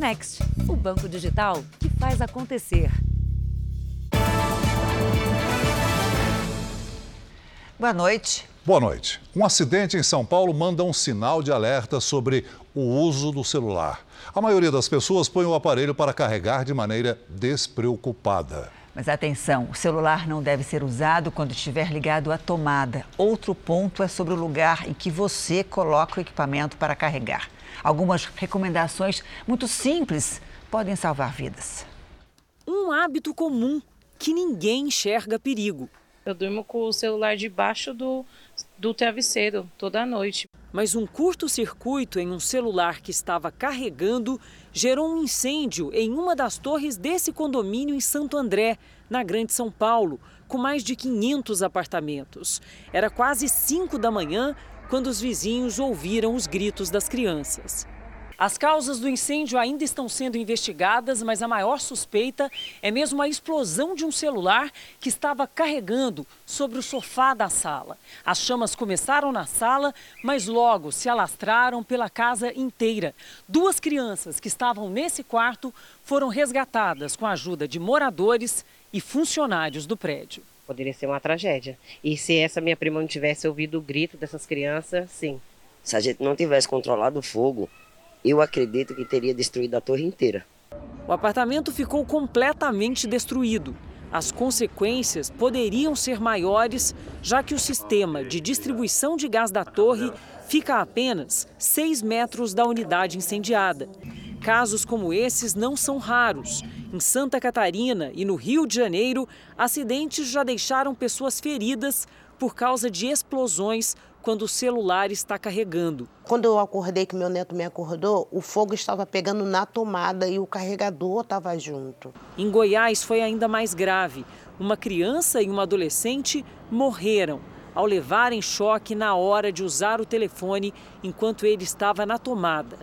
Next, o banco digital que faz acontecer. Boa noite. Boa noite. Um acidente em São Paulo manda um sinal de alerta sobre o uso do celular. A maioria das pessoas põe o aparelho para carregar de maneira despreocupada. Mas atenção, o celular não deve ser usado quando estiver ligado à tomada. Outro ponto é sobre o lugar em que você coloca o equipamento para carregar. Algumas recomendações muito simples podem salvar vidas. Um hábito comum que ninguém enxerga perigo. Eu durmo com o celular debaixo do, do travesseiro toda noite. Mas um curto-circuito em um celular que estava carregando gerou um incêndio em uma das torres desse condomínio em Santo André, na Grande São Paulo, com mais de 500 apartamentos. Era quase 5 da manhã quando os vizinhos ouviram os gritos das crianças. As causas do incêndio ainda estão sendo investigadas, mas a maior suspeita é mesmo a explosão de um celular que estava carregando sobre o sofá da sala. As chamas começaram na sala, mas logo se alastraram pela casa inteira. Duas crianças que estavam nesse quarto foram resgatadas com a ajuda de moradores e funcionários do prédio. Poderia ser uma tragédia. E se essa minha prima não tivesse ouvido o grito dessas crianças, sim. Se a gente não tivesse controlado o fogo, eu acredito que teria destruído a torre inteira. O apartamento ficou completamente destruído. As consequências poderiam ser maiores, já que o sistema de distribuição de gás da torre fica a apenas 6 metros da unidade incendiada. Casos como esses não são raros. Em Santa Catarina e no Rio de Janeiro, acidentes já deixaram pessoas feridas por causa de explosões quando o celular está carregando. Quando eu acordei, que meu neto me acordou, o fogo estava pegando na tomada e o carregador estava junto. Em Goiás foi ainda mais grave. Uma criança e uma adolescente morreram ao levarem choque na hora de usar o telefone enquanto ele estava na tomada.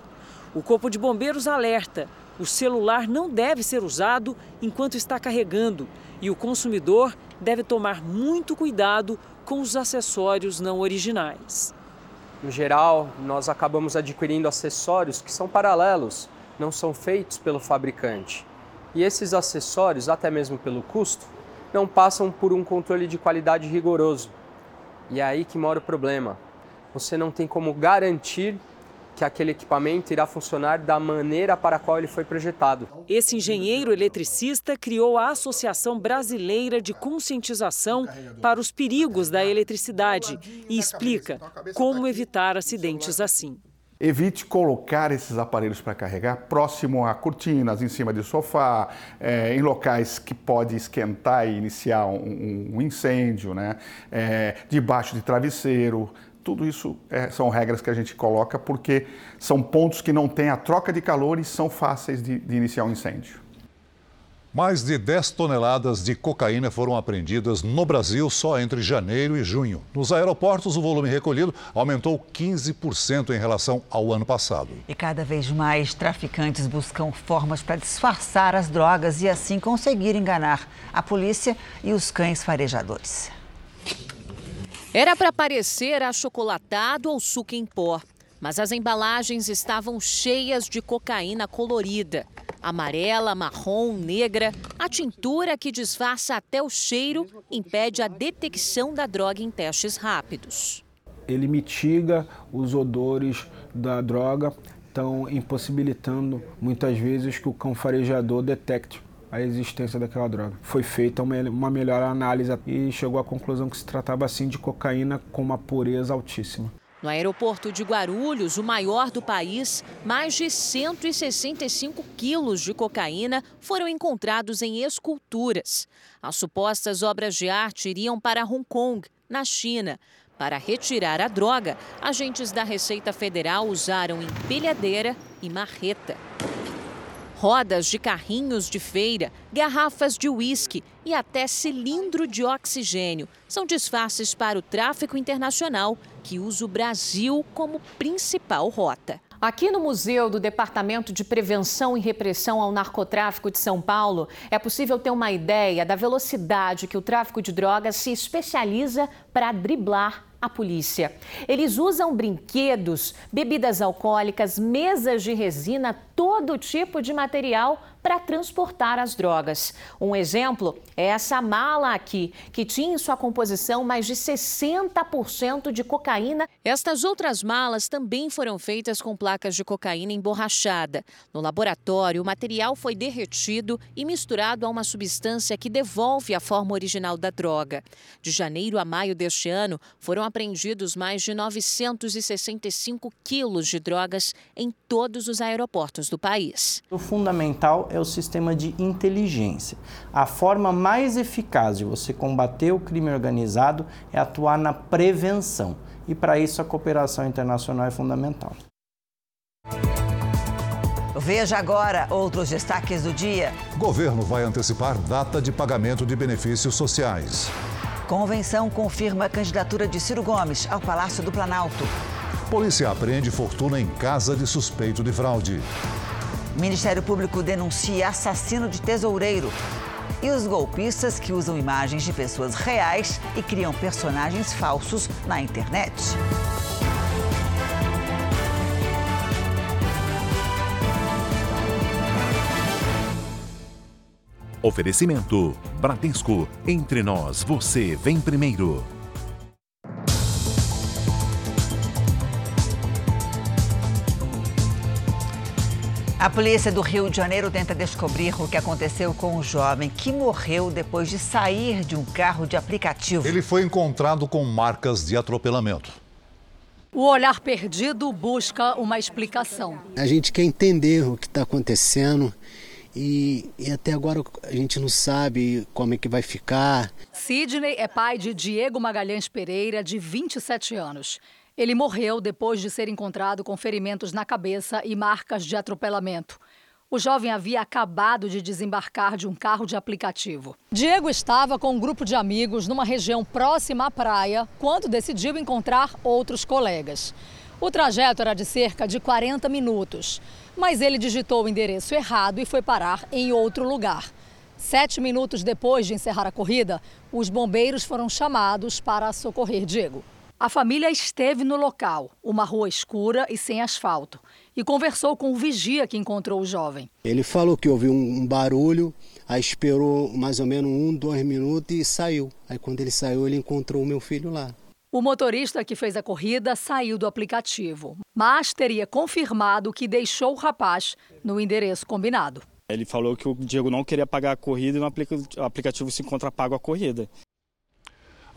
O Corpo de Bombeiros alerta: o celular não deve ser usado enquanto está carregando e o consumidor deve tomar muito cuidado com os acessórios não originais. No geral, nós acabamos adquirindo acessórios que são paralelos, não são feitos pelo fabricante. E esses acessórios, até mesmo pelo custo, não passam por um controle de qualidade rigoroso. E é aí que mora o problema. Você não tem como garantir que aquele equipamento irá funcionar da maneira para a qual ele foi projetado. Esse engenheiro eletricista criou a Associação Brasileira de Conscientização para os Perigos da Eletricidade e explica como evitar acidentes assim. Evite colocar esses aparelhos para carregar próximo a cortinas, em cima de sofá, é, em locais que pode esquentar e iniciar um, um incêndio, né? É, debaixo de travesseiro, tudo isso é, são regras que a gente coloca porque são pontos que não têm a troca de calor e são fáceis de, de iniciar um incêndio. Mais de 10 toneladas de cocaína foram apreendidas no Brasil só entre janeiro e junho. Nos aeroportos, o volume recolhido aumentou 15% em relação ao ano passado. E cada vez mais traficantes buscam formas para disfarçar as drogas e assim conseguir enganar a polícia e os cães farejadores. Era para parecer achocolatado ou suco em pó, mas as embalagens estavam cheias de cocaína colorida. Amarela, marrom, negra, a tintura que disfarça até o cheiro impede a detecção da droga em testes rápidos. Ele mitiga os odores da droga, então impossibilitando muitas vezes que o cão farejador detecte a existência daquela droga. Foi feita uma, uma melhor análise e chegou à conclusão que se tratava assim de cocaína com uma pureza altíssima. No aeroporto de Guarulhos, o maior do país, mais de 165 quilos de cocaína foram encontrados em esculturas. As supostas obras de arte iriam para Hong Kong, na China. Para retirar a droga, agentes da Receita Federal usaram empilhadeira e marreta rodas de carrinhos de feira, garrafas de uísque e até cilindro de oxigênio são disfarces para o tráfico internacional que usa o Brasil como principal rota. Aqui no Museu do Departamento de Prevenção e Repressão ao Narcotráfico de São Paulo, é possível ter uma ideia da velocidade que o tráfico de drogas se especializa para driblar a polícia. Eles usam brinquedos, bebidas alcoólicas, mesas de resina, todo tipo de material para transportar as drogas. Um exemplo é essa mala aqui, que tinha em sua composição mais de 60% de cocaína. Estas outras malas também foram feitas com placas de cocaína emborrachada. No laboratório, o material foi derretido e misturado a uma substância que devolve a forma original da droga. De janeiro a maio deste ano, foram apreendidos mais de 965 quilos de drogas em todos os aeroportos do país. O fundamental é o sistema de inteligência. A forma mais eficaz de você combater o crime organizado é atuar na prevenção. E para isso a cooperação internacional é fundamental. Veja agora outros destaques do dia. Governo vai antecipar data de pagamento de benefícios sociais. Convenção confirma a candidatura de Ciro Gomes ao Palácio do Planalto. Polícia apreende fortuna em casa de suspeito de fraude. Ministério Público denuncia assassino de tesoureiro. E os golpistas que usam imagens de pessoas reais e criam personagens falsos na internet. Oferecimento: Bradesco. Entre nós, você vem primeiro. A polícia do Rio de Janeiro tenta descobrir o que aconteceu com o jovem que morreu depois de sair de um carro de aplicativo. Ele foi encontrado com marcas de atropelamento. O olhar perdido busca uma explicação. A gente quer entender o que está acontecendo e, e, até agora a gente não sabe como é que vai ficar. Sidney é pai de Diego Magalhães Pereira, de 27 anos. Ele morreu depois de ser encontrado com ferimentos na cabeça e marcas de atropelamento. O jovem havia acabado de desembarcar de um carro de aplicativo. Diego estava com um grupo de amigos numa região próxima à praia quando decidiu encontrar outros colegas. O trajeto era de cerca de 40 minutos, mas ele digitou o endereço errado e foi parar em outro lugar. Sete minutos depois de encerrar a corrida, os bombeiros foram chamados para socorrer Diego. A família esteve no local, uma rua escura e sem asfalto, e conversou com o vigia que encontrou o jovem. Ele falou que ouviu um barulho, aí esperou mais ou menos um, dois minutos e saiu. Aí quando ele saiu, ele encontrou o meu filho lá. O motorista que fez a corrida saiu do aplicativo, mas teria confirmado que deixou o rapaz no endereço combinado. Ele falou que o Diego não queria pagar a corrida e no aplicativo se encontra pago a corrida.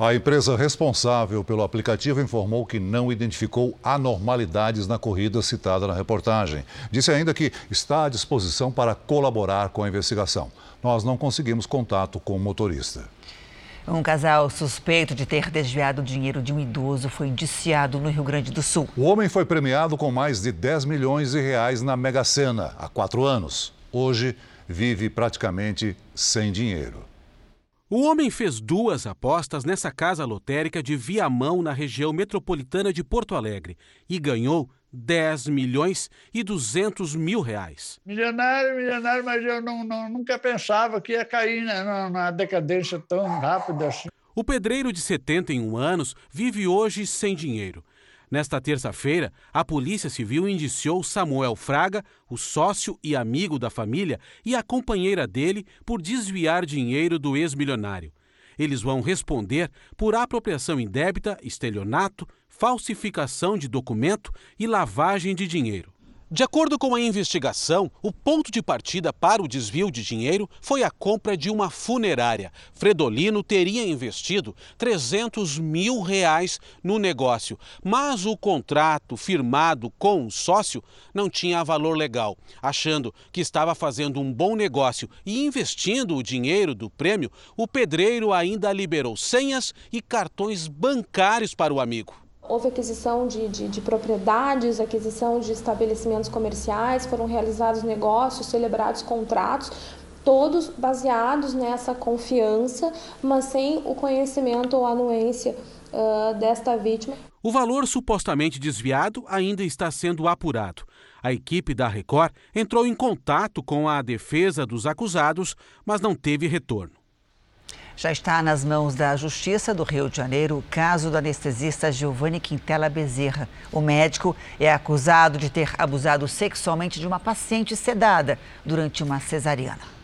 A empresa responsável pelo aplicativo informou que não identificou anormalidades na corrida citada na reportagem. Disse ainda que está à disposição para colaborar com a investigação. Nós não conseguimos contato com o motorista. Um casal suspeito de ter desviado dinheiro de um idoso foi indiciado no Rio Grande do Sul. O homem foi premiado com mais de 10 milhões de reais na Mega Sena há quatro anos. Hoje vive praticamente sem dinheiro. O homem fez duas apostas nessa casa lotérica de Viamão, na região metropolitana de Porto Alegre, e ganhou 10 milhões e 200 mil reais. Milionário, milionário, mas eu não, não, nunca pensava que ia cair né, na decadência tão rápida assim. O pedreiro de 71 anos vive hoje sem dinheiro. Nesta terça-feira, a Polícia Civil indiciou Samuel Fraga, o sócio e amigo da família, e a companheira dele por desviar dinheiro do ex-milionário. Eles vão responder por apropriação indébita, estelionato, falsificação de documento e lavagem de dinheiro. De acordo com a investigação, o ponto de partida para o desvio de dinheiro foi a compra de uma funerária. Fredolino teria investido 300 mil reais no negócio, mas o contrato firmado com o sócio não tinha valor legal. Achando que estava fazendo um bom negócio e investindo o dinheiro do prêmio, o pedreiro ainda liberou senhas e cartões bancários para o amigo houve aquisição de, de, de, propriedades, aquisição de estabelecimentos comerciais, foram realizados negócios, celebrados contratos, todos baseados nessa confiança, mas sem o conhecimento ou anuência uh, desta vítima. O valor supostamente desviado ainda está sendo apurado. A equipe da Record entrou em contato com a defesa dos acusados, mas não teve retorno. Já está nas mãos da Justiça do Rio de Janeiro o caso do anestesista Giovanni Quintela Bezerra. O médico é acusado de ter abusado sexualmente de uma paciente sedada durante uma cesariana.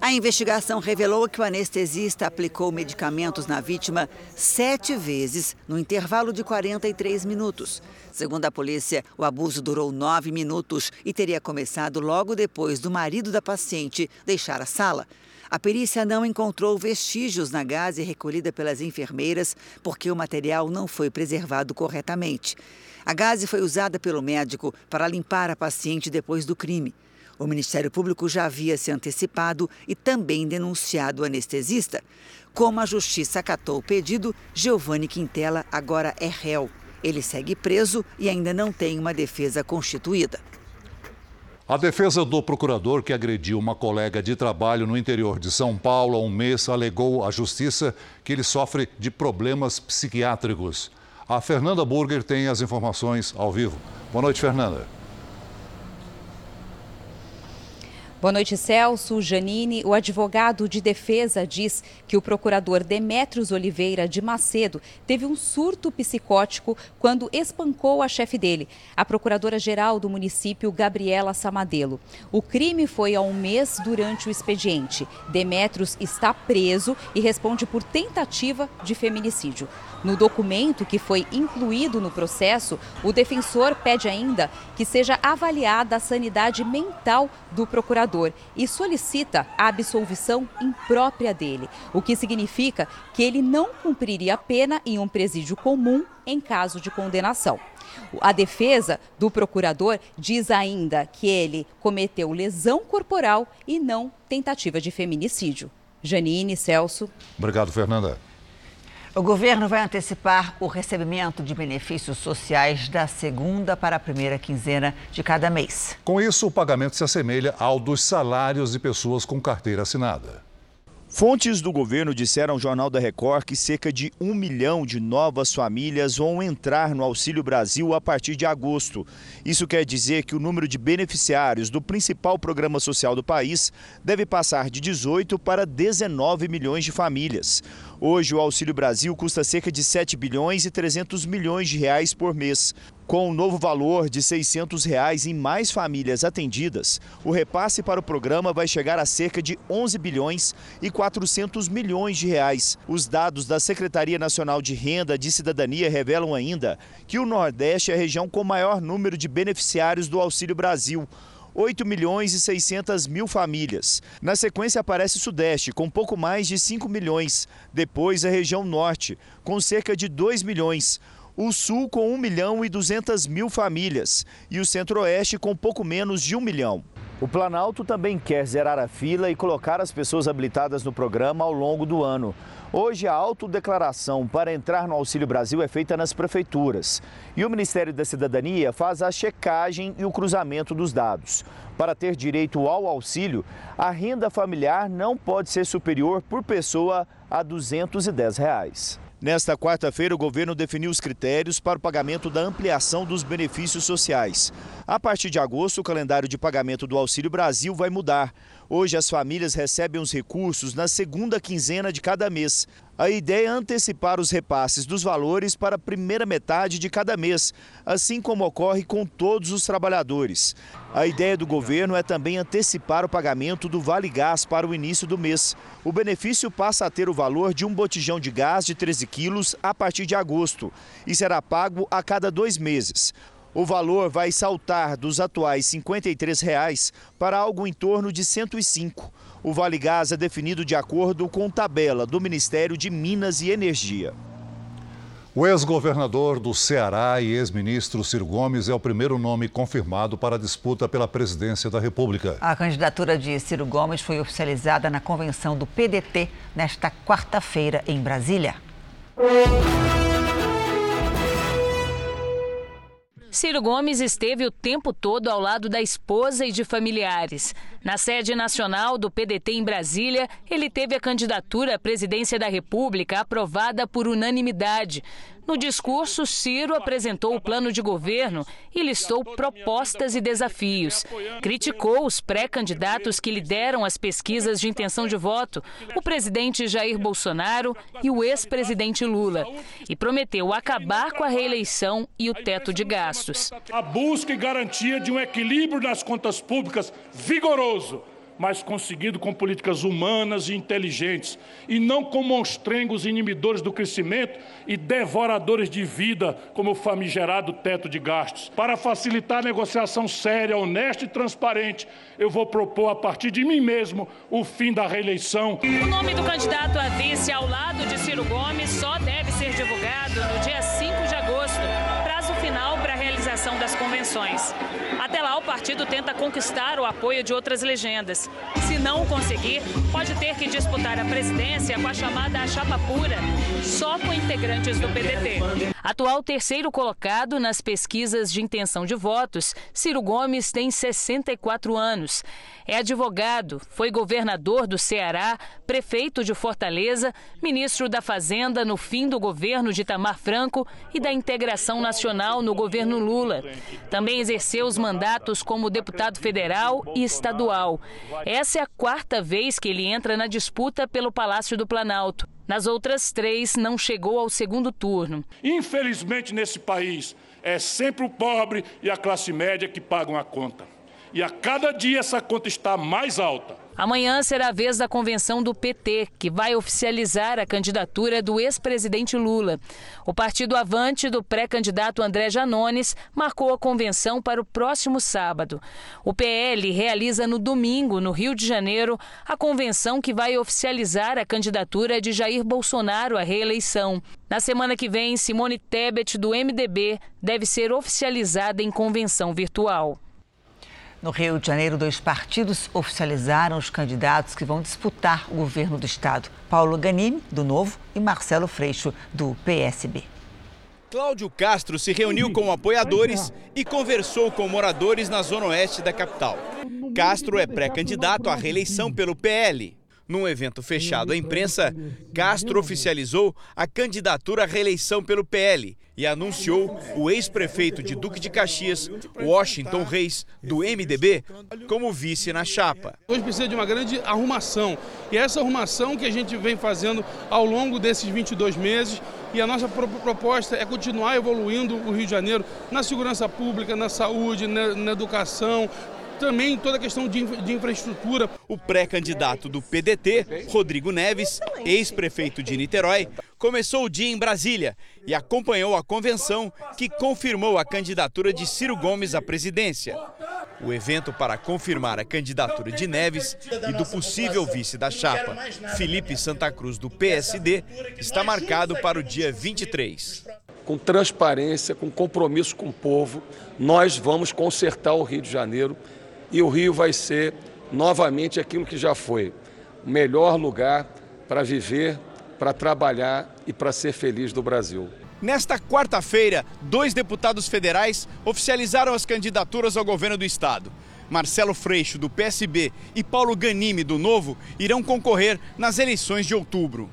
A investigação revelou que o anestesista aplicou medicamentos na vítima sete vezes no intervalo de 43 minutos. Segundo a polícia, o abuso durou nove minutos e teria começado logo depois do marido da paciente deixar a sala. A perícia não encontrou vestígios na gase recolhida pelas enfermeiras porque o material não foi preservado corretamente. A gase foi usada pelo médico para limpar a paciente depois do crime. O Ministério Público já havia se antecipado e também denunciado o anestesista. Como a justiça acatou o pedido, Giovanni Quintela agora é réu. Ele segue preso e ainda não tem uma defesa constituída. A defesa do procurador que agrediu uma colega de trabalho no interior de São Paulo há um mês alegou à justiça que ele sofre de problemas psiquiátricos. A Fernanda Burger tem as informações ao vivo. Boa noite, Fernanda. Boa noite, Celso. Janine, o advogado de defesa diz que o procurador Demétrios Oliveira de Macedo teve um surto psicótico quando espancou a chefe dele, a procuradora-geral do município, Gabriela Samadelo. O crime foi há um mês durante o expediente. Demétrios está preso e responde por tentativa de feminicídio. No documento que foi incluído no processo, o defensor pede ainda que seja avaliada a sanidade mental do procurador e solicita a absolvição imprópria dele, o que significa que ele não cumpriria a pena em um presídio comum em caso de condenação. A defesa do procurador diz ainda que ele cometeu lesão corporal e não tentativa de feminicídio. Janine, Celso. Obrigado, Fernanda. O governo vai antecipar o recebimento de benefícios sociais da segunda para a primeira quinzena de cada mês. Com isso, o pagamento se assemelha ao dos salários de pessoas com carteira assinada. Fontes do governo disseram ao Jornal da Record que cerca de um milhão de novas famílias vão entrar no Auxílio Brasil a partir de agosto. Isso quer dizer que o número de beneficiários do principal programa social do país deve passar de 18 para 19 milhões de famílias. Hoje, o Auxílio Brasil custa cerca de 7 bilhões e 300 milhões de reais por mês. Com o novo valor de 600 reais em mais famílias atendidas, o repasse para o programa vai chegar a cerca de 11 bilhões e 400 milhões de reais. Os dados da Secretaria Nacional de Renda de Cidadania revelam ainda que o Nordeste é a região com maior número de beneficiários do Auxílio Brasil. 8 milhões e 600 mil famílias. Na sequência aparece o Sudeste, com pouco mais de 5 milhões. Depois a região Norte, com cerca de 2 milhões. O Sul com 1 milhão e 200 mil famílias. E o Centro-Oeste com pouco menos de 1 milhão. O Planalto também quer zerar a fila e colocar as pessoas habilitadas no programa ao longo do ano. Hoje, a autodeclaração para entrar no Auxílio Brasil é feita nas prefeituras. E o Ministério da Cidadania faz a checagem e o cruzamento dos dados. Para ter direito ao auxílio, a renda familiar não pode ser superior por pessoa a 210 reais. Nesta quarta-feira, o governo definiu os critérios para o pagamento da ampliação dos benefícios sociais. A partir de agosto, o calendário de pagamento do Auxílio Brasil vai mudar. Hoje, as famílias recebem os recursos na segunda quinzena de cada mês. A ideia é antecipar os repasses dos valores para a primeira metade de cada mês, assim como ocorre com todos os trabalhadores. A ideia do governo é também antecipar o pagamento do Vale Gás para o início do mês. O benefício passa a ter o valor de um botijão de gás de 13 quilos a partir de agosto e será pago a cada dois meses. O valor vai saltar dos atuais 53 reais para algo em torno de 105. O Vale Gás é definido de acordo com tabela do Ministério de Minas e Energia. O ex-governador do Ceará e ex-ministro Ciro Gomes é o primeiro nome confirmado para a disputa pela presidência da República. A candidatura de Ciro Gomes foi oficializada na convenção do PDT nesta quarta-feira em Brasília. Ciro Gomes esteve o tempo todo ao lado da esposa e de familiares. Na sede nacional do PDT em Brasília, ele teve a candidatura à presidência da República aprovada por unanimidade. No discurso, Ciro apresentou o plano de governo e listou propostas e desafios. Criticou os pré-candidatos que lideram as pesquisas de intenção de voto, o presidente Jair Bolsonaro e o ex-presidente Lula, e prometeu acabar com a reeleição e o teto de gastos. A busca e garantia de um equilíbrio nas contas públicas vigoroso mas conseguido com políticas humanas e inteligentes, e não com monstrengos inibidores do crescimento e devoradores de vida, como o famigerado teto de gastos. Para facilitar a negociação séria, honesta e transparente, eu vou propor, a partir de mim mesmo, o fim da reeleição. O nome do candidato a vice ao lado de Ciro Gomes só deve ser divulgado no dia 5 de agosto, final para a realização das convenções. Até lá, o partido tenta conquistar o apoio de outras legendas. Se não o conseguir, pode ter que disputar a presidência com a chamada chapa pura, só com integrantes do PDT. Atual terceiro colocado nas pesquisas de intenção de votos, Ciro Gomes tem 64 anos. É advogado, foi governador do Ceará, prefeito de Fortaleza, ministro da Fazenda no fim do governo de Itamar Franco e da Integração Nacional no governo Lula. Também exerceu os mandatos como deputado federal e estadual. Essa é a quarta vez que ele entra na disputa pelo Palácio do Planalto. Nas outras três, não chegou ao segundo turno. Infelizmente, nesse país, é sempre o pobre e a classe média que pagam a conta. E a cada dia essa conta está mais alta. Amanhã será a vez da convenção do PT, que vai oficializar a candidatura do ex-presidente Lula. O partido Avante do pré-candidato André Janones marcou a convenção para o próximo sábado. O PL realiza no domingo, no Rio de Janeiro, a convenção que vai oficializar a candidatura de Jair Bolsonaro à reeleição. Na semana que vem, Simone Tebet, do MDB, deve ser oficializada em convenção virtual. No Rio de Janeiro, dois partidos oficializaram os candidatos que vão disputar o governo do estado: Paulo Ganimi, do Novo, e Marcelo Freixo, do PSB. Cláudio Castro se reuniu com apoiadores e conversou com moradores na zona oeste da capital. Castro é pré-candidato à reeleição pelo PL. Num evento fechado. À imprensa, Castro oficializou a candidatura à reeleição pelo PL e anunciou o ex-prefeito de Duque de Caxias, Washington Reis, do MDB, como vice na chapa. Hoje precisa de uma grande arrumação. E essa arrumação que a gente vem fazendo ao longo desses 22 meses. E a nossa proposta é continuar evoluindo o Rio de Janeiro na segurança pública, na saúde, na, na educação, também toda a questão de, de infraestrutura. O pré-candidato do PDT, Rodrigo Neves, ex-prefeito de Niterói, começou o dia em Brasília e acompanhou a convenção que confirmou a candidatura de Ciro Gomes à presidência. O evento para confirmar a candidatura de Neves e do possível vice da chapa, Felipe Santa Cruz, do PSD, está marcado para o dia 23. Com transparência, com compromisso com o povo, nós vamos consertar o Rio de Janeiro e o Rio vai ser novamente aquilo que já foi o melhor lugar para viver, para trabalhar e para ser feliz do Brasil. Nesta quarta-feira, dois deputados federais oficializaram as candidaturas ao governo do estado. Marcelo Freixo, do PSB, e Paulo Ganime, do Novo, irão concorrer nas eleições de outubro.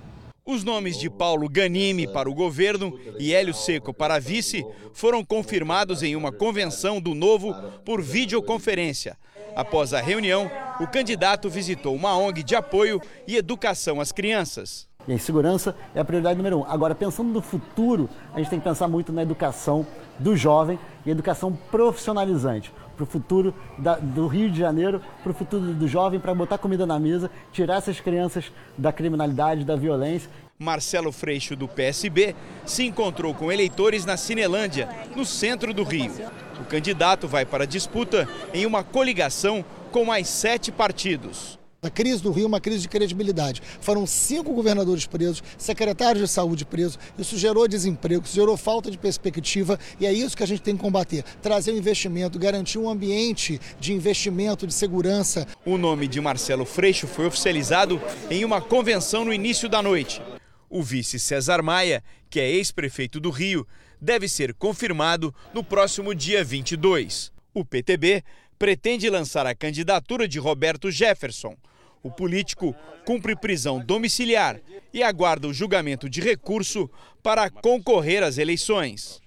Os nomes de Paulo Ganime para o governo e Hélio Seco para vice foram confirmados em uma convenção do Novo por videoconferência. Após a reunião, o candidato visitou uma ONG de apoio e educação às crianças. E a segurança é a prioridade número um. Agora, pensando no futuro, a gente tem que pensar muito na educação do jovem e educação profissionalizante para o futuro da, do Rio de Janeiro, para o futuro do jovem, para botar comida na mesa, tirar essas crianças da criminalidade, da violência. Marcelo Freixo, do PSB, se encontrou com eleitores na Cinelândia, no centro do Rio. O candidato vai para a disputa em uma coligação com mais sete partidos. A crise do Rio é uma crise de credibilidade. Foram cinco governadores presos, secretários de saúde presos. Isso gerou desemprego, isso gerou falta de perspectiva e é isso que a gente tem que combater. Trazer o investimento, garantir um ambiente de investimento, de segurança. O nome de Marcelo Freixo foi oficializado em uma convenção no início da noite. O vice César Maia, que é ex-prefeito do Rio, deve ser confirmado no próximo dia 22. O PTB pretende lançar a candidatura de Roberto Jefferson. O político cumpre prisão domiciliar e aguarda o julgamento de recurso para concorrer às eleições.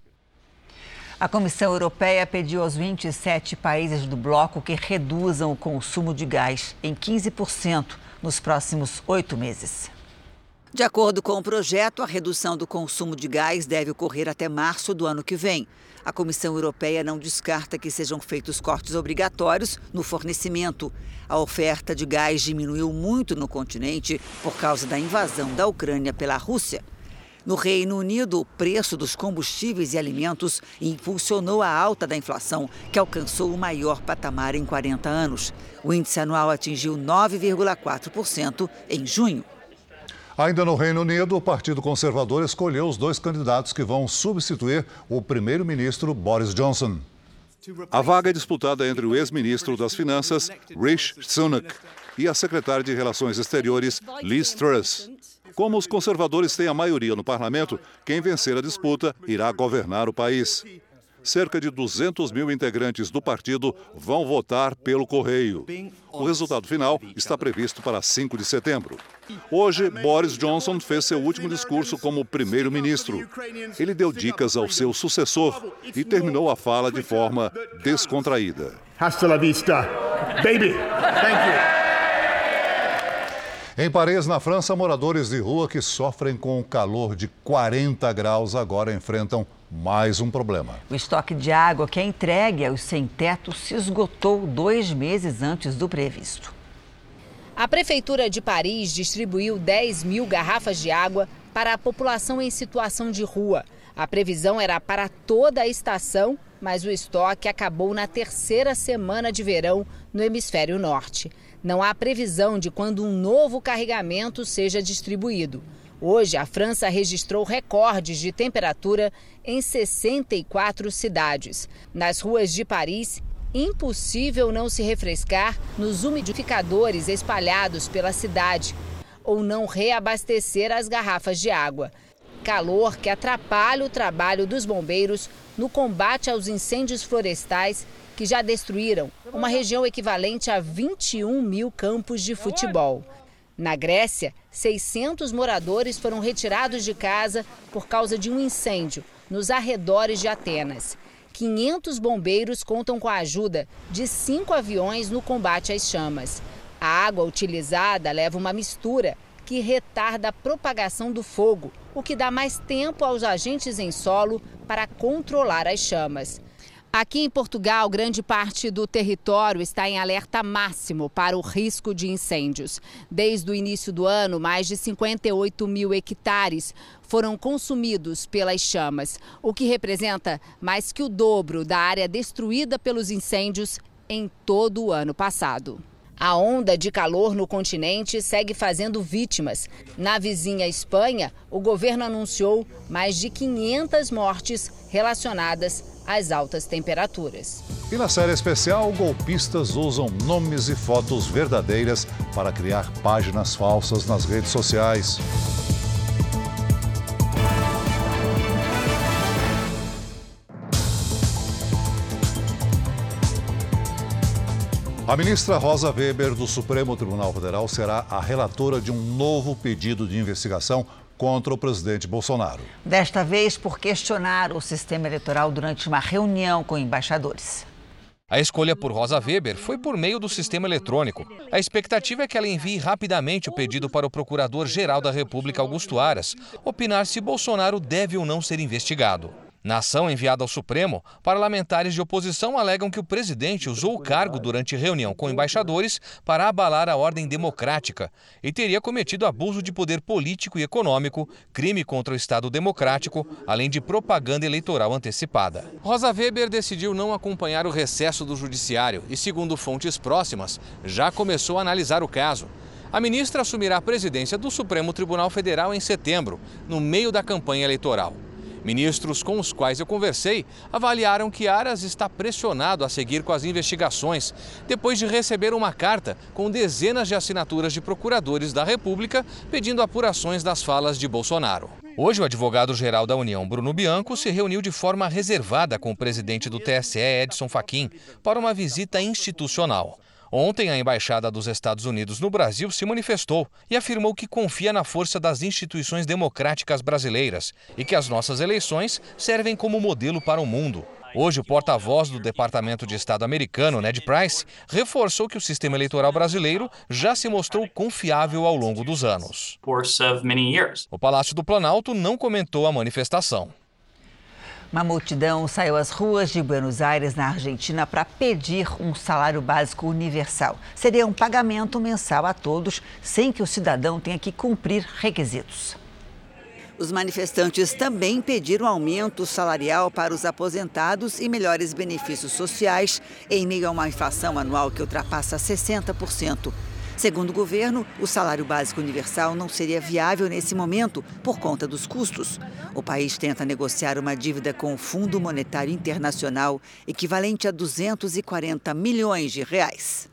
A Comissão Europeia pediu aos 27 países do bloco que reduzam o consumo de gás em 15% nos próximos oito meses. De acordo com o projeto, a redução do consumo de gás deve ocorrer até março do ano que vem. A Comissão Europeia não descarta que sejam feitos cortes obrigatórios no fornecimento. A oferta de gás diminuiu muito no continente por causa da invasão da Ucrânia pela Rússia. No Reino Unido, o preço dos combustíveis e alimentos impulsionou a alta da inflação, que alcançou o maior patamar em 40 anos. O índice anual atingiu 9,4% em junho. Ainda no Reino Unido, o Partido Conservador escolheu os dois candidatos que vão substituir o primeiro-ministro Boris Johnson. A vaga é disputada entre o ex-ministro das Finanças, Rishi Sunak, e a secretária de Relações Exteriores, Liz Truss. Como os conservadores têm a maioria no parlamento, quem vencer a disputa irá governar o país cerca de 200 mil integrantes do partido vão votar pelo correio. O resultado final está previsto para 5 de setembro. Hoje, Boris Johnson fez seu último discurso como primeiro-ministro. Ele deu dicas ao seu sucessor e terminou a fala de forma descontraída. Hasta la vista, baby. Thank you. Em Paris, na França, moradores de rua que sofrem com o calor de 40 graus agora enfrentam mais um problema. O estoque de água que é entregue aos sem-teto se esgotou dois meses antes do previsto. A Prefeitura de Paris distribuiu 10 mil garrafas de água para a população em situação de rua. A previsão era para toda a estação, mas o estoque acabou na terceira semana de verão no hemisfério norte. Não há previsão de quando um novo carregamento seja distribuído. Hoje, a França registrou recordes de temperatura em 64 cidades. Nas ruas de Paris, impossível não se refrescar nos umidificadores espalhados pela cidade ou não reabastecer as garrafas de água. Calor que atrapalha o trabalho dos bombeiros no combate aos incêndios florestais que já destruíram uma região equivalente a 21 mil campos de futebol. Na Grécia, 600 moradores foram retirados de casa por causa de um incêndio nos arredores de Atenas. 500 bombeiros contam com a ajuda de cinco aviões no combate às chamas. A água utilizada leva uma mistura que retarda a propagação do fogo, o que dá mais tempo aos agentes em solo para controlar as chamas. Aqui em Portugal, grande parte do território está em alerta máximo para o risco de incêndios. Desde o início do ano, mais de 58 mil hectares foram consumidos pelas chamas, o que representa mais que o dobro da área destruída pelos incêndios em todo o ano passado. A onda de calor no continente segue fazendo vítimas. Na vizinha Espanha, o governo anunciou mais de 500 mortes relacionadas às altas temperaturas. E na série especial, golpistas usam nomes e fotos verdadeiras para criar páginas falsas nas redes sociais. A ministra Rosa Weber, do Supremo Tribunal Federal, será a relatora de um novo pedido de investigação contra o presidente Bolsonaro. Desta vez por questionar o sistema eleitoral durante uma reunião com embaixadores. A escolha por Rosa Weber foi por meio do sistema eletrônico. A expectativa é que ela envie rapidamente o pedido para o Procurador-Geral da República, Augusto Aras, opinar se Bolsonaro deve ou não ser investigado. Na ação enviada ao Supremo, parlamentares de oposição alegam que o presidente usou o cargo durante reunião com embaixadores para abalar a ordem democrática e teria cometido abuso de poder político e econômico, crime contra o Estado democrático, além de propaganda eleitoral antecipada. Rosa Weber decidiu não acompanhar o recesso do judiciário e, segundo fontes próximas, já começou a analisar o caso. A ministra assumirá a presidência do Supremo Tribunal Federal em setembro, no meio da campanha eleitoral. Ministros com os quais eu conversei avaliaram que Aras está pressionado a seguir com as investigações, depois de receber uma carta com dezenas de assinaturas de procuradores da República pedindo apurações das falas de Bolsonaro. Hoje, o advogado-geral da União, Bruno Bianco, se reuniu de forma reservada com o presidente do TSE, Edson Fachin, para uma visita institucional. Ontem, a Embaixada dos Estados Unidos no Brasil se manifestou e afirmou que confia na força das instituições democráticas brasileiras e que as nossas eleições servem como modelo para o mundo. Hoje, o porta-voz do Departamento de Estado americano, Ned Price, reforçou que o sistema eleitoral brasileiro já se mostrou confiável ao longo dos anos. O Palácio do Planalto não comentou a manifestação. Uma multidão saiu às ruas de Buenos Aires, na Argentina, para pedir um salário básico universal. Seria um pagamento mensal a todos, sem que o cidadão tenha que cumprir requisitos. Os manifestantes também pediram aumento salarial para os aposentados e melhores benefícios sociais, em meio a uma inflação anual que ultrapassa 60%. Segundo o governo, o salário básico universal não seria viável nesse momento por conta dos custos. O país tenta negociar uma dívida com o Fundo Monetário Internacional equivalente a 240 milhões de reais.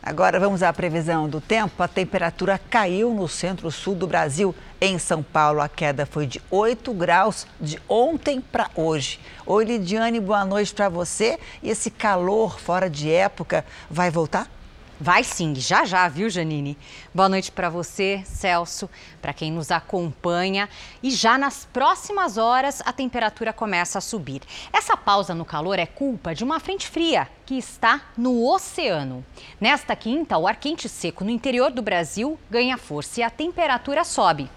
Agora vamos à previsão do tempo. A temperatura caiu no centro-sul do Brasil. Em São Paulo, a queda foi de 8 graus de ontem para hoje. Oi, Lidiane, boa noite para você. E esse calor fora de época vai voltar? Vai sim, já já, viu, Janine? Boa noite para você, Celso, para quem nos acompanha. E já nas próximas horas a temperatura começa a subir. Essa pausa no calor é culpa de uma frente fria que está no oceano. Nesta quinta, o ar quente seco no interior do Brasil ganha força e a temperatura sobe.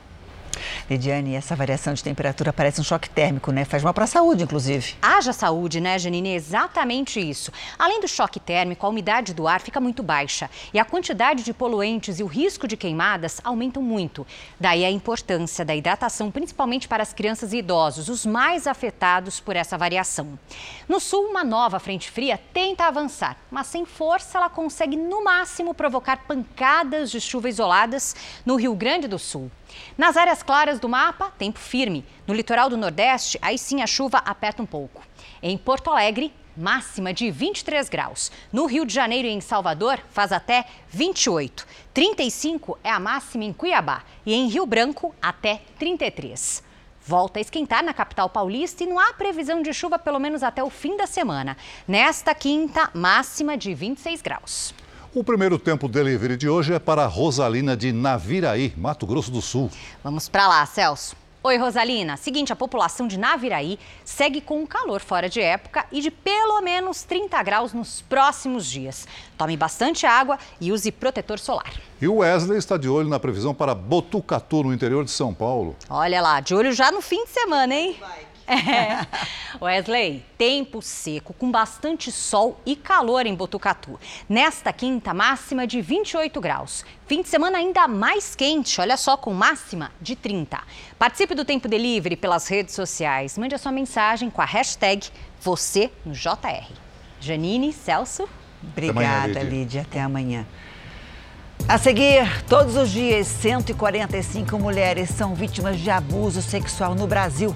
Lidiane, essa variação de temperatura parece um choque térmico, né? Faz mal para a saúde, inclusive. Haja saúde, né, Janine? Exatamente isso. Além do choque térmico, a umidade do ar fica muito baixa e a quantidade de poluentes e o risco de queimadas aumentam muito. Daí a importância da hidratação, principalmente para as crianças e idosos, os mais afetados por essa variação. No sul, uma nova frente fria tenta avançar, mas sem força ela consegue no máximo provocar pancadas de chuva isoladas no Rio Grande do Sul. Nas áreas claras do mapa, tempo firme. No litoral do Nordeste, aí sim a chuva aperta um pouco. Em Porto Alegre, máxima de 23 graus. No Rio de Janeiro e em Salvador, faz até 28. 35 é a máxima em Cuiabá e em Rio Branco, até 33. Volta a esquentar na capital paulista e não há previsão de chuva pelo menos até o fim da semana. Nesta quinta, máxima de 26 graus. O primeiro tempo delivery de hoje é para Rosalina de Naviraí, Mato Grosso do Sul. Vamos para lá, Celso. Oi, Rosalina. Seguinte, a população de Naviraí segue com calor fora de época e de pelo menos 30 graus nos próximos dias. Tome bastante água e use protetor solar. E o Wesley está de olho na previsão para Botucatu, no interior de São Paulo. Olha lá, de olho já no fim de semana, hein? Vai. É. Wesley, tempo seco, com bastante sol e calor em Botucatu. Nesta quinta, máxima de 28 graus. Fim de semana ainda mais quente, olha só, com máxima de 30. Participe do Tempo Delivery pelas redes sociais. Mande a sua mensagem com a hashtag você no JR. Janine, Celso. Obrigada, amanhã, Lídia. Lídia. Até amanhã. A seguir, todos os dias, 145 mulheres são vítimas de abuso sexual no Brasil.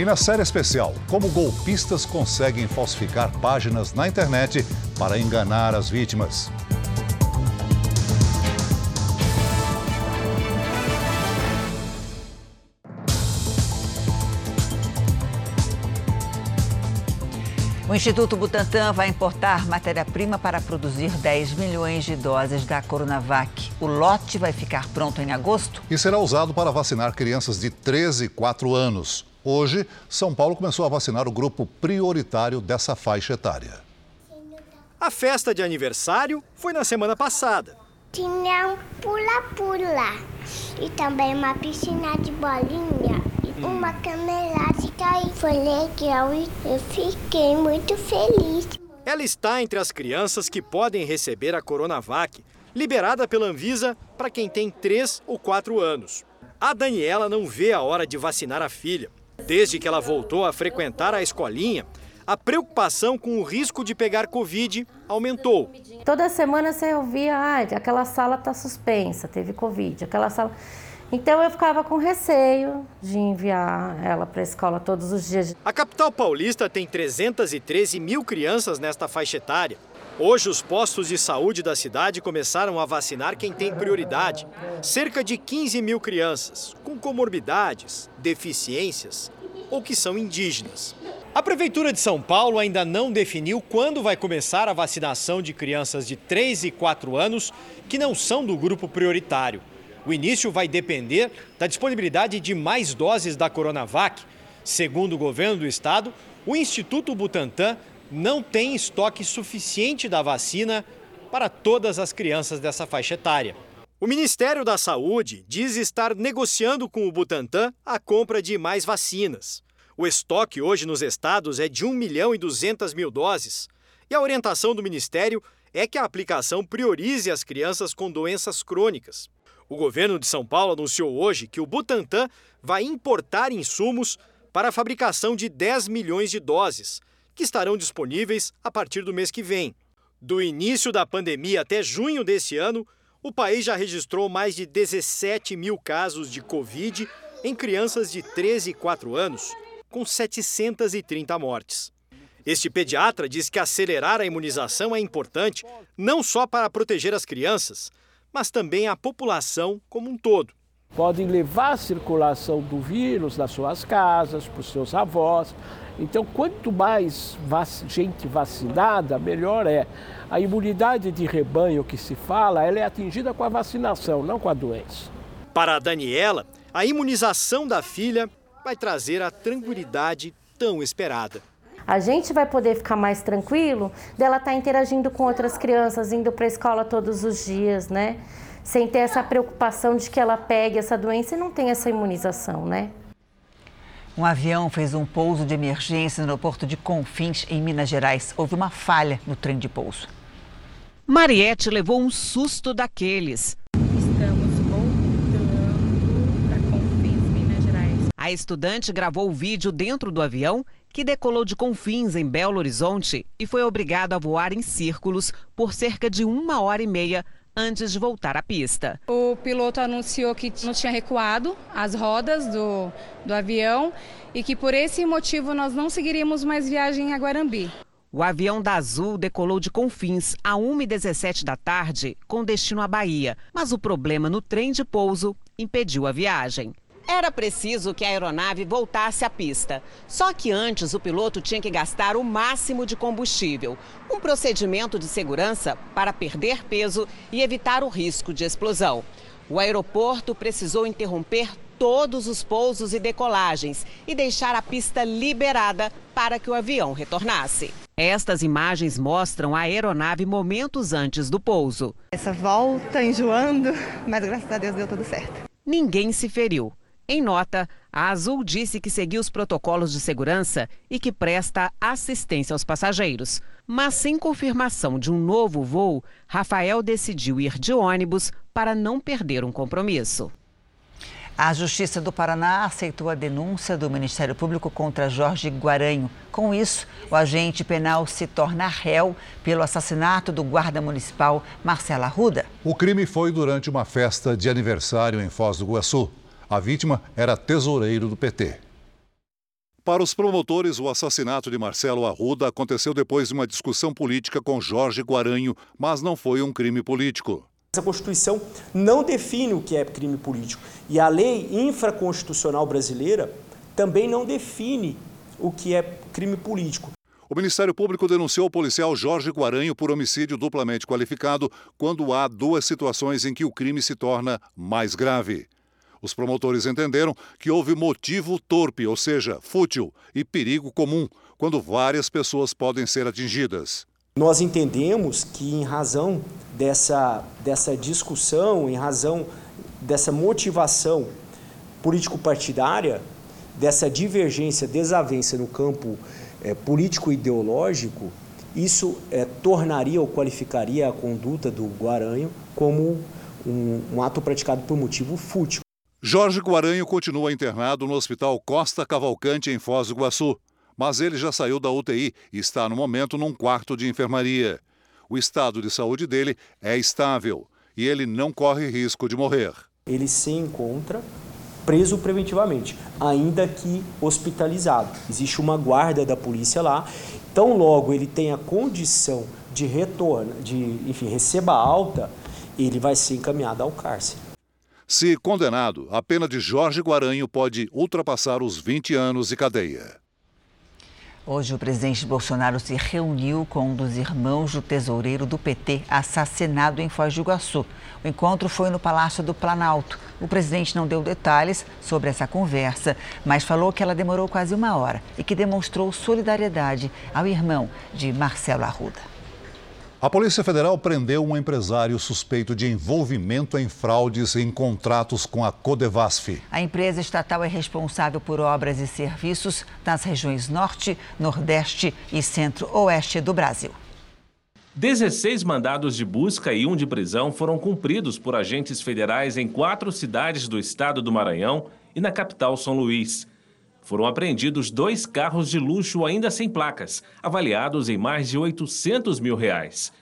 E na série especial, como golpistas conseguem falsificar páginas na internet para enganar as vítimas. O Instituto Butantan vai importar matéria-prima para produzir 10 milhões de doses da Coronavac. O lote vai ficar pronto em agosto? E será usado para vacinar crianças de 13 e 4 anos. Hoje, São Paulo começou a vacinar o grupo prioritário dessa faixa etária. A festa de aniversário foi na semana passada. Tinha um pula-pula e também uma piscina de bolinha e hum. uma cama elástica e foi legal e eu fiquei muito feliz. Ela está entre as crianças que podem receber a Coronavac, liberada pela Anvisa para quem tem 3 ou 4 anos. A Daniela não vê a hora de vacinar a filha. Desde que ela voltou a frequentar a escolinha, a preocupação com o risco de pegar Covid aumentou. Toda semana você ouvia, ah, aquela sala está suspensa, teve Covid, aquela sala. Então eu ficava com receio de enviar ela para a escola todos os dias. A capital paulista tem 313 mil crianças nesta faixa etária. Hoje, os postos de saúde da cidade começaram a vacinar quem tem prioridade. Cerca de 15 mil crianças com comorbidades, deficiências ou que são indígenas. A Prefeitura de São Paulo ainda não definiu quando vai começar a vacinação de crianças de 3 e 4 anos que não são do grupo prioritário. O início vai depender da disponibilidade de mais doses da Coronavac. Segundo o governo do estado, o Instituto Butantan não tem estoque suficiente da vacina para todas as crianças dessa faixa etária. O Ministério da Saúde diz estar negociando com o Butantan a compra de mais vacinas. O estoque hoje nos estados é de 1 milhão e 200 mil doses. E a orientação do Ministério é que a aplicação priorize as crianças com doenças crônicas. O governo de São Paulo anunciou hoje que o Butantan vai importar insumos para a fabricação de 10 milhões de doses, que estarão disponíveis a partir do mês que vem. Do início da pandemia até junho desse ano, o país já registrou mais de 17 mil casos de Covid em crianças de 13 e 4 anos com 730 mortes. Este pediatra diz que acelerar a imunização é importante não só para proteger as crianças, mas também a população como um todo. Podem levar a circulação do vírus das suas casas, para os seus avós. Então, quanto mais gente vacinada, melhor é. A imunidade de rebanho que se fala, ela é atingida com a vacinação, não com a doença. Para a Daniela, a imunização da filha vai trazer a tranquilidade tão esperada. A gente vai poder ficar mais tranquilo dela estar tá interagindo com outras crianças, indo para a escola todos os dias, né? Sem ter essa preocupação de que ela pegue essa doença e não tem essa imunização, né? Um avião fez um pouso de emergência no aeroporto de Confins, em Minas Gerais. Houve uma falha no trem de pouso. Mariette levou um susto daqueles. A estudante gravou o vídeo dentro do avião que decolou de Confins, em Belo Horizonte, e foi obrigado a voar em círculos por cerca de uma hora e meia antes de voltar à pista. O piloto anunciou que não tinha recuado as rodas do, do avião e que por esse motivo nós não seguiríamos mais viagem a Guarambi. O avião da Azul decolou de Confins a 1h17 da tarde, com destino à Bahia, mas o problema no trem de pouso impediu a viagem. Era preciso que a aeronave voltasse à pista. Só que antes o piloto tinha que gastar o máximo de combustível. Um procedimento de segurança para perder peso e evitar o risco de explosão. O aeroporto precisou interromper todos os pousos e decolagens e deixar a pista liberada para que o avião retornasse. Estas imagens mostram a aeronave momentos antes do pouso. Essa volta enjoando, mas graças a Deus deu tudo certo. Ninguém se feriu. Em nota, a Azul disse que seguiu os protocolos de segurança e que presta assistência aos passageiros. Mas sem confirmação de um novo voo, Rafael decidiu ir de ônibus para não perder um compromisso. A Justiça do Paraná aceitou a denúncia do Ministério Público contra Jorge Guaranho. Com isso, o agente penal se torna réu pelo assassinato do guarda municipal Marcela Arruda. O crime foi durante uma festa de aniversário em Foz do Iguaçu. A vítima era tesoureiro do PT. Para os promotores, o assassinato de Marcelo Arruda aconteceu depois de uma discussão política com Jorge Guaranho, mas não foi um crime político. A Constituição não define o que é crime político e a lei infraconstitucional brasileira também não define o que é crime político. O Ministério Público denunciou o policial Jorge Guaranho por homicídio duplamente qualificado quando há duas situações em que o crime se torna mais grave. Os promotores entenderam que houve motivo torpe, ou seja, fútil, e perigo comum, quando várias pessoas podem ser atingidas. Nós entendemos que, em razão dessa, dessa discussão, em razão dessa motivação político-partidária, dessa divergência, desavença no campo é, político-ideológico, isso é, tornaria ou qualificaria a conduta do Guaranho como um, um ato praticado por motivo fútil. Jorge Guaranho continua internado no Hospital Costa Cavalcante, em Foz do Iguaçu, mas ele já saiu da UTI e está no momento num quarto de enfermaria. O estado de saúde dele é estável e ele não corre risco de morrer. Ele se encontra preso preventivamente, ainda que hospitalizado. Existe uma guarda da polícia lá. Tão logo ele tem a condição de retorno, de, enfim, receba alta, ele vai ser encaminhado ao cárcere. Se condenado, a pena de Jorge Guaranho pode ultrapassar os 20 anos de cadeia. Hoje, o presidente Bolsonaro se reuniu com um dos irmãos do tesoureiro do PT assassinado em Foz do Iguaçu. O encontro foi no Palácio do Planalto. O presidente não deu detalhes sobre essa conversa, mas falou que ela demorou quase uma hora e que demonstrou solidariedade ao irmão de Marcelo Arruda. A Polícia Federal prendeu um empresário suspeito de envolvimento em fraudes em contratos com a Codevasf. A empresa estatal é responsável por obras e serviços nas regiões Norte, Nordeste e Centro-Oeste do Brasil. 16 mandados de busca e um de prisão foram cumpridos por agentes federais em quatro cidades do estado do Maranhão e na capital São Luís. Foram apreendidos dois carros de luxo ainda sem placas, avaliados em mais de 800 mil reais.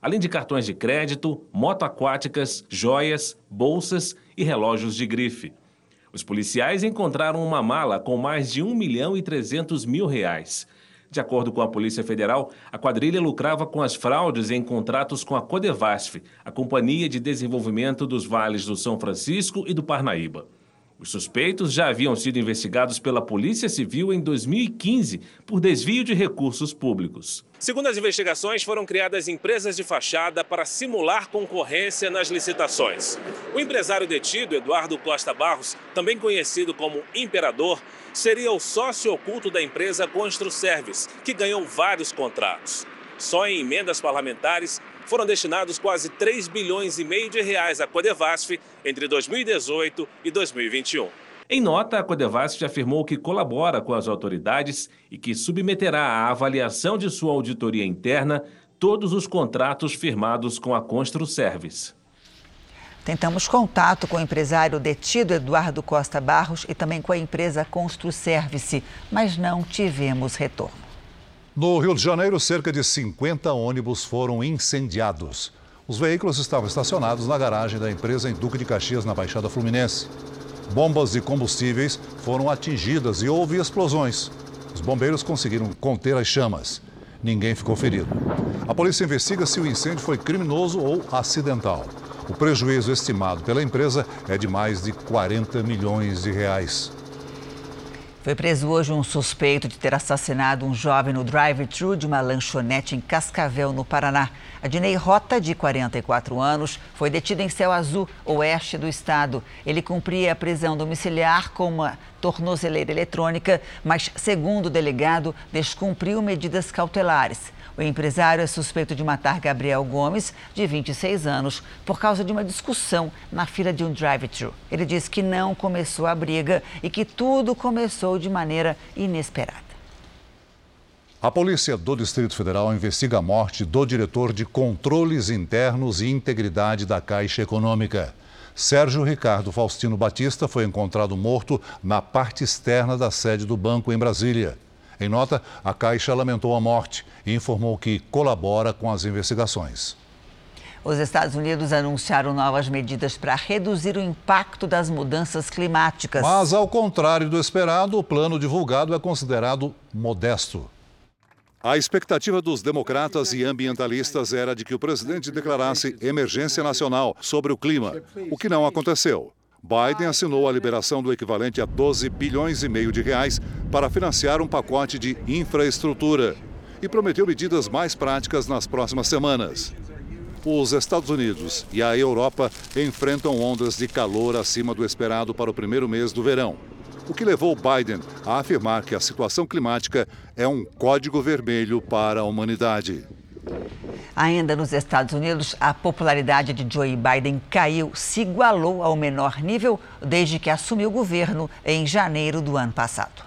Além de cartões de crédito, moto aquáticas, joias, bolsas e relógios de grife. Os policiais encontraram uma mala com mais de 1 milhão e 300 mil reais. De acordo com a Polícia Federal, a quadrilha lucrava com as fraudes em contratos com a Codevasf, a Companhia de Desenvolvimento dos Vales do São Francisco e do Parnaíba. Os suspeitos já haviam sido investigados pela Polícia Civil em 2015 por desvio de recursos públicos. Segundo as investigações, foram criadas empresas de fachada para simular concorrência nas licitações. O empresário detido, Eduardo Costa Barros, também conhecido como Imperador, seria o sócio oculto da empresa Construservice, que ganhou vários contratos. Só em emendas parlamentares, foram destinados quase 3 bilhões e meio de reais à Codevasf entre 2018 e 2021. Em nota, a Codevasf afirmou que colabora com as autoridades e que submeterá à avaliação de sua auditoria interna todos os contratos firmados com a Construservice. Tentamos contato com o empresário detido Eduardo Costa Barros e também com a empresa Construservice, mas não tivemos retorno. No Rio de Janeiro, cerca de 50 ônibus foram incendiados. Os veículos estavam estacionados na garagem da empresa em Duque de Caxias, na Baixada Fluminense. Bombas de combustíveis foram atingidas e houve explosões. Os bombeiros conseguiram conter as chamas. Ninguém ficou ferido. A polícia investiga se o incêndio foi criminoso ou acidental. O prejuízo estimado pela empresa é de mais de 40 milhões de reais. Foi preso hoje um suspeito de ter assassinado um jovem no drive-thru de uma lanchonete em Cascavel, no Paraná. Adnei Rota, de 44 anos, foi detido em Céu Azul, oeste do estado. Ele cumpria a prisão domiciliar com uma tornozeleira eletrônica, mas, segundo o delegado, descumpriu medidas cautelares. O empresário é suspeito de matar Gabriel Gomes, de 26 anos, por causa de uma discussão na fila de um drive-thru. Ele diz que não começou a briga e que tudo começou de maneira inesperada. A polícia do Distrito Federal investiga a morte do diretor de controles internos e integridade da Caixa Econômica. Sérgio Ricardo Faustino Batista foi encontrado morto na parte externa da sede do banco em Brasília. Em nota, a Caixa lamentou a morte e informou que colabora com as investigações. Os Estados Unidos anunciaram novas medidas para reduzir o impacto das mudanças climáticas. Mas, ao contrário do esperado, o plano divulgado é considerado modesto. A expectativa dos democratas e ambientalistas era de que o presidente declarasse emergência nacional sobre o clima, o que não aconteceu. Biden assinou a liberação do equivalente a 12 bilhões e meio de reais para financiar um pacote de infraestrutura e prometeu medidas mais práticas nas próximas semanas. Os Estados Unidos e a Europa enfrentam ondas de calor acima do esperado para o primeiro mês do verão, o que levou Biden a afirmar que a situação climática é um código vermelho para a humanidade. Ainda nos Estados Unidos, a popularidade de Joe Biden caiu, se igualou ao menor nível desde que assumiu o governo em janeiro do ano passado.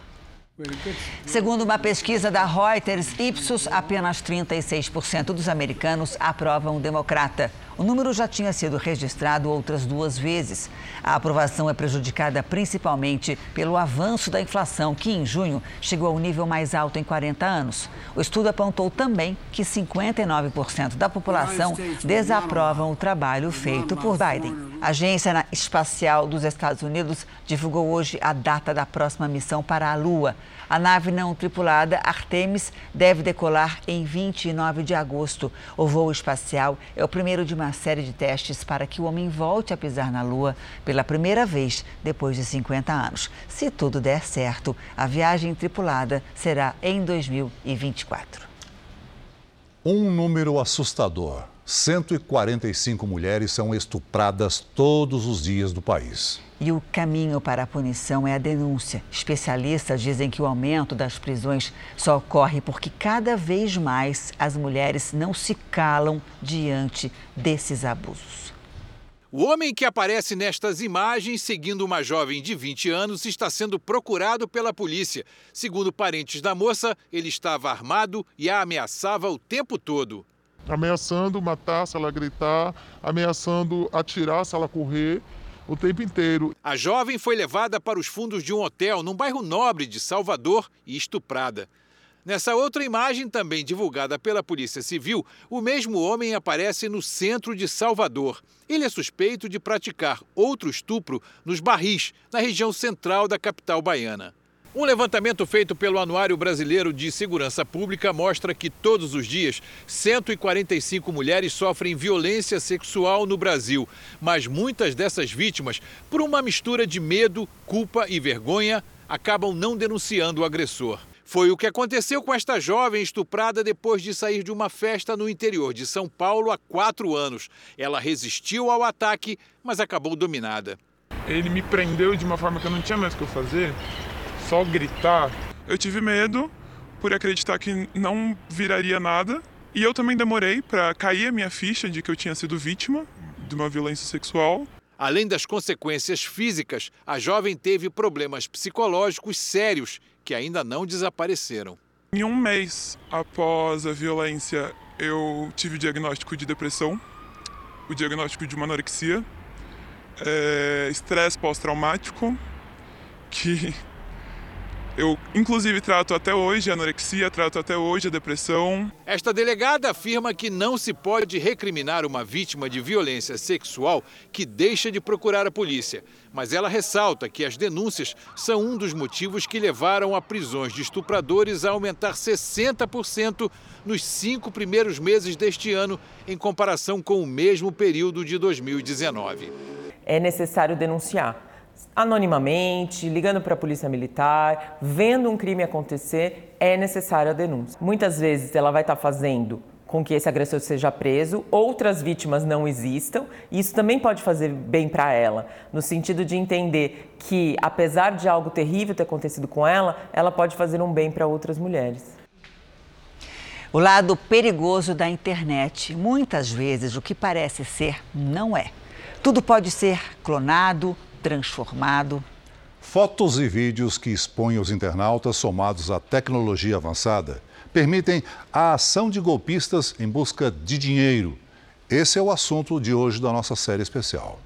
Segundo uma pesquisa da Reuters, Ipsos, apenas 36% dos americanos aprovam o democrata. O número já tinha sido registrado outras duas vezes. A aprovação é prejudicada principalmente pelo avanço da inflação, que em junho chegou ao nível mais alto em 40 anos. O estudo apontou também que 59% da população desaprovam o trabalho feito por Biden. A Agência Espacial dos Estados Unidos divulgou hoje a data da próxima missão para a Lua. A nave não tripulada Artemis deve decolar em 29 de agosto. O voo espacial é o primeiro de uma série de testes para que o homem volte a pisar na Lua pela primeira vez depois de 50 anos. Se tudo der certo, a viagem tripulada será em 2024. Um número assustador. 145 mulheres são estupradas todos os dias do país. E o caminho para a punição é a denúncia. Especialistas dizem que o aumento das prisões só ocorre porque cada vez mais as mulheres não se calam diante desses abusos. O homem que aparece nestas imagens seguindo uma jovem de 20 anos está sendo procurado pela polícia. Segundo parentes da moça, ele estava armado e a ameaçava o tempo todo ameaçando matar se ela gritar, ameaçando atirar se ela correr o tempo inteiro. A jovem foi levada para os fundos de um hotel num bairro nobre de Salvador e estuprada. Nessa outra imagem, também divulgada pela Polícia Civil, o mesmo homem aparece no centro de Salvador. Ele é suspeito de praticar outro estupro nos barris, na região central da capital baiana. Um levantamento feito pelo Anuário Brasileiro de Segurança Pública mostra que todos os dias 145 mulheres sofrem violência sexual no Brasil, mas muitas dessas vítimas, por uma mistura de medo, culpa e vergonha, acabam não denunciando o agressor. Foi o que aconteceu com esta jovem estuprada depois de sair de uma festa no interior de São Paulo há quatro anos. Ela resistiu ao ataque, mas acabou dominada. Ele me prendeu de uma forma que eu não tinha mais o que fazer só gritar. Eu tive medo por acreditar que não viraria nada. E eu também demorei para cair a minha ficha de que eu tinha sido vítima de uma violência sexual. Além das consequências físicas, a jovem teve problemas psicológicos sérios que ainda não desapareceram. Em um mês após a violência, eu tive o diagnóstico de depressão, o diagnóstico de uma anorexia, é, estresse pós-traumático, que eu, inclusive, trato até hoje a anorexia, trato até hoje a depressão. Esta delegada afirma que não se pode recriminar uma vítima de violência sexual que deixa de procurar a polícia. Mas ela ressalta que as denúncias são um dos motivos que levaram a prisões de estupradores a aumentar 60% nos cinco primeiros meses deste ano, em comparação com o mesmo período de 2019. É necessário denunciar anonimamente, ligando para a polícia militar, vendo um crime acontecer, é necessária a denúncia. Muitas vezes ela vai estar tá fazendo com que esse agressor seja preso, outras vítimas não existam, e isso também pode fazer bem para ela, no sentido de entender que, apesar de algo terrível ter acontecido com ela, ela pode fazer um bem para outras mulheres. O lado perigoso da internet. Muitas vezes o que parece ser não é. Tudo pode ser clonado, transformado. Fotos e vídeos que expõem os internautas somados à tecnologia avançada permitem a ação de golpistas em busca de dinheiro. Esse é o assunto de hoje da nossa série especial.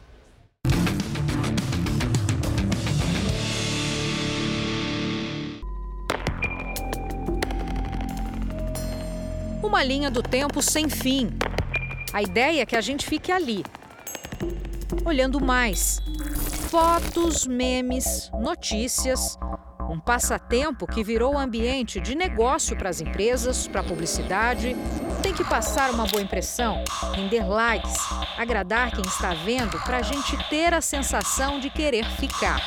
Uma linha do tempo sem fim. A ideia é que a gente fique ali, olhando mais, Fotos, memes, notícias. Um passatempo que virou ambiente de negócio para as empresas, para a publicidade. Tem que passar uma boa impressão, render likes, agradar quem está vendo para a gente ter a sensação de querer ficar.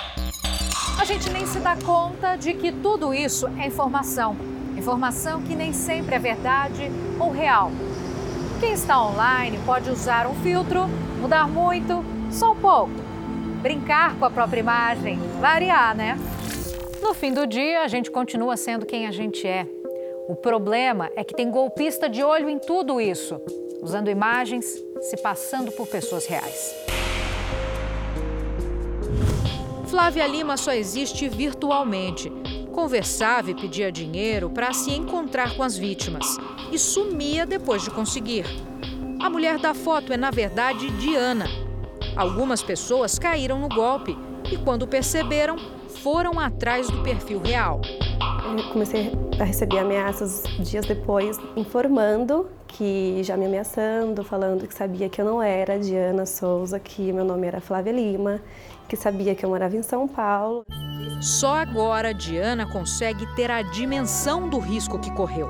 A gente nem se dá conta de que tudo isso é informação. Informação que nem sempre é verdade ou real. Quem está online pode usar um filtro, mudar muito, só um pouco brincar com a própria imagem, variar, né? No fim do dia, a gente continua sendo quem a gente é. O problema é que tem golpista de olho em tudo isso, usando imagens, se passando por pessoas reais. Flávia Lima só existe virtualmente. Conversava e pedia dinheiro para se encontrar com as vítimas e sumia depois de conseguir. A mulher da foto é, na verdade, Diana, Algumas pessoas caíram no golpe e, quando perceberam, foram atrás do perfil real. Eu comecei a receber ameaças dias depois, informando que já me ameaçando, falando que sabia que eu não era Diana Souza, que meu nome era Flávia Lima, que sabia que eu morava em São Paulo. Só agora Diana consegue ter a dimensão do risco que correu.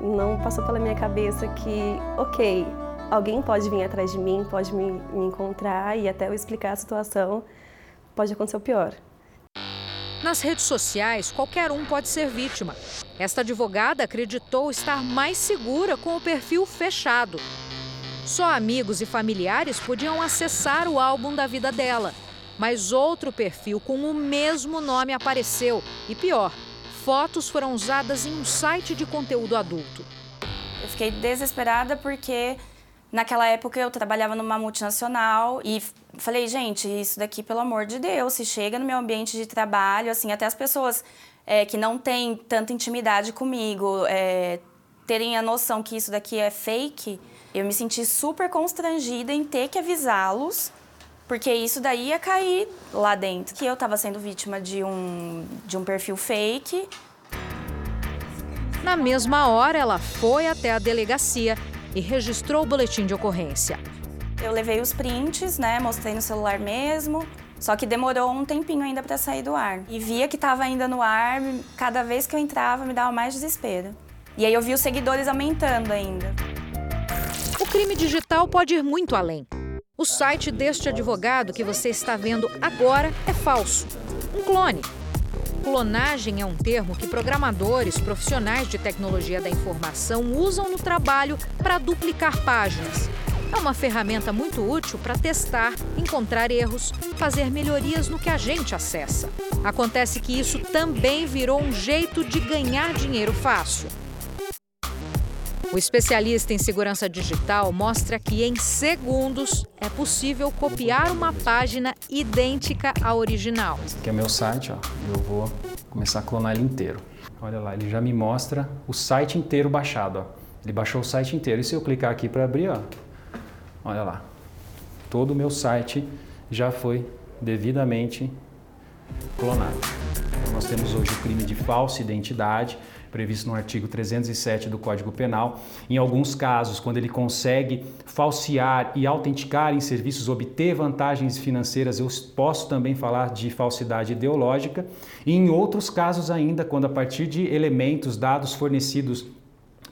Não passou pela minha cabeça que, ok, alguém pode vir atrás de mim, pode me, me encontrar e até eu explicar a situação, pode acontecer o pior. Nas redes sociais, qualquer um pode ser vítima. Esta advogada acreditou estar mais segura com o perfil fechado. Só amigos e familiares podiam acessar o álbum da vida dela. Mas outro perfil com o mesmo nome apareceu. E pior, fotos foram usadas em um site de conteúdo adulto. Eu fiquei desesperada porque naquela época eu trabalhava numa multinacional e falei, gente, isso daqui, pelo amor de Deus, se chega no meu ambiente de trabalho, assim, até as pessoas é, que não têm tanta intimidade comigo é, terem a noção que isso daqui é fake, eu me senti super constrangida em ter que avisá-los, porque isso daí ia cair lá dentro. Que eu estava sendo vítima de um, de um perfil fake. Na mesma hora, ela foi até a delegacia e registrou o boletim de ocorrência. Eu levei os prints, né, mostrei no celular mesmo, só que demorou um tempinho ainda para sair do ar. E via que estava ainda no ar, cada vez que eu entrava me dava mais desespero. E aí eu vi os seguidores aumentando ainda. O crime digital pode ir muito além. O site deste advogado que você está vendo agora é falso um clone. Clonagem é um termo que programadores, profissionais de tecnologia da informação usam no trabalho para duplicar páginas. É uma ferramenta muito útil para testar, encontrar erros, fazer melhorias no que a gente acessa. Acontece que isso também virou um jeito de ganhar dinheiro fácil. O especialista em segurança digital mostra que em segundos é possível copiar uma página idêntica à original. Esse aqui é meu site, ó. eu vou começar a clonar ele inteiro. Olha lá, ele já me mostra o site inteiro baixado. Ó. Ele baixou o site inteiro. E se eu clicar aqui para abrir, ó, olha lá, todo o meu site já foi devidamente clonado. Nós temos hoje o crime de falsa identidade, previsto no artigo 307 do Código Penal. Em alguns casos, quando ele consegue falsear e autenticar em serviços, obter vantagens financeiras, eu posso também falar de falsidade ideológica. E em outros casos ainda, quando a partir de elementos, dados fornecidos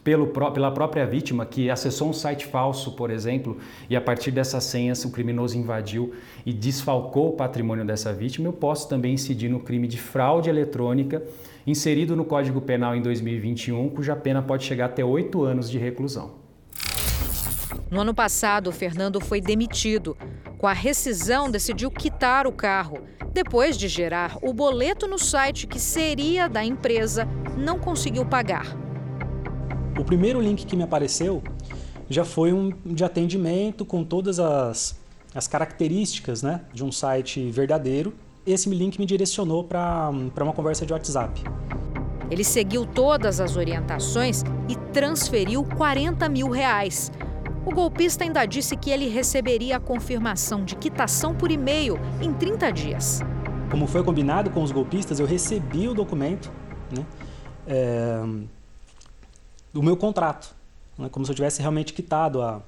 pelo, pela própria vítima que acessou um site falso, por exemplo, e a partir dessas senhas o criminoso invadiu e desfalcou o patrimônio dessa vítima, eu posso também incidir no crime de fraude eletrônica inserido no Código Penal em 2021, cuja pena pode chegar até oito anos de reclusão. No ano passado, o Fernando foi demitido. Com a rescisão, decidiu quitar o carro. Depois de gerar o boleto no site que seria da empresa, não conseguiu pagar. O primeiro link que me apareceu já foi um de atendimento com todas as, as características né, de um site verdadeiro esse link me direcionou para uma conversa de WhatsApp. Ele seguiu todas as orientações e transferiu 40 mil reais. O golpista ainda disse que ele receberia a confirmação de quitação por e-mail em 30 dias. Como foi combinado com os golpistas, eu recebi o documento né, é, do meu contrato, né, como se eu tivesse realmente quitado a,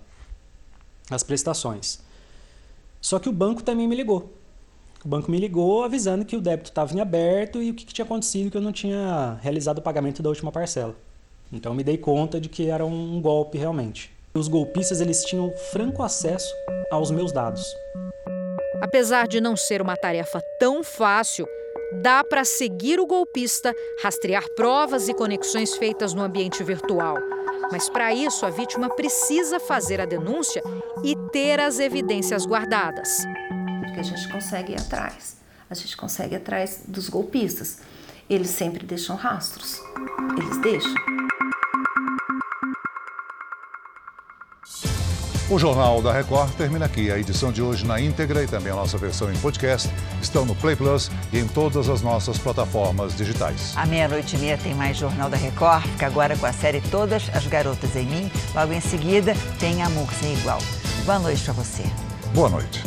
as prestações. Só que o banco também me ligou o banco me ligou avisando que o débito estava em aberto e o que, que tinha acontecido que eu não tinha realizado o pagamento da última parcela. Então me dei conta de que era um golpe realmente. Os golpistas eles tinham franco acesso aos meus dados. Apesar de não ser uma tarefa tão fácil, dá para seguir o golpista, rastrear provas e conexões feitas no ambiente virtual. Mas para isso, a vítima precisa fazer a denúncia e ter as evidências guardadas porque a gente consegue ir atrás. A gente consegue ir atrás dos golpistas. Eles sempre deixam rastros. Eles deixam. O Jornal da Record termina aqui. A edição de hoje na íntegra e também a nossa versão em podcast estão no Play Plus e em todas as nossas plataformas digitais. À meia-noite e meia tem mais Jornal da Record. Fica agora com a série Todas as Garotas em Mim. Logo em seguida tem Amor Sem Igual. Boa noite para você. Boa noite.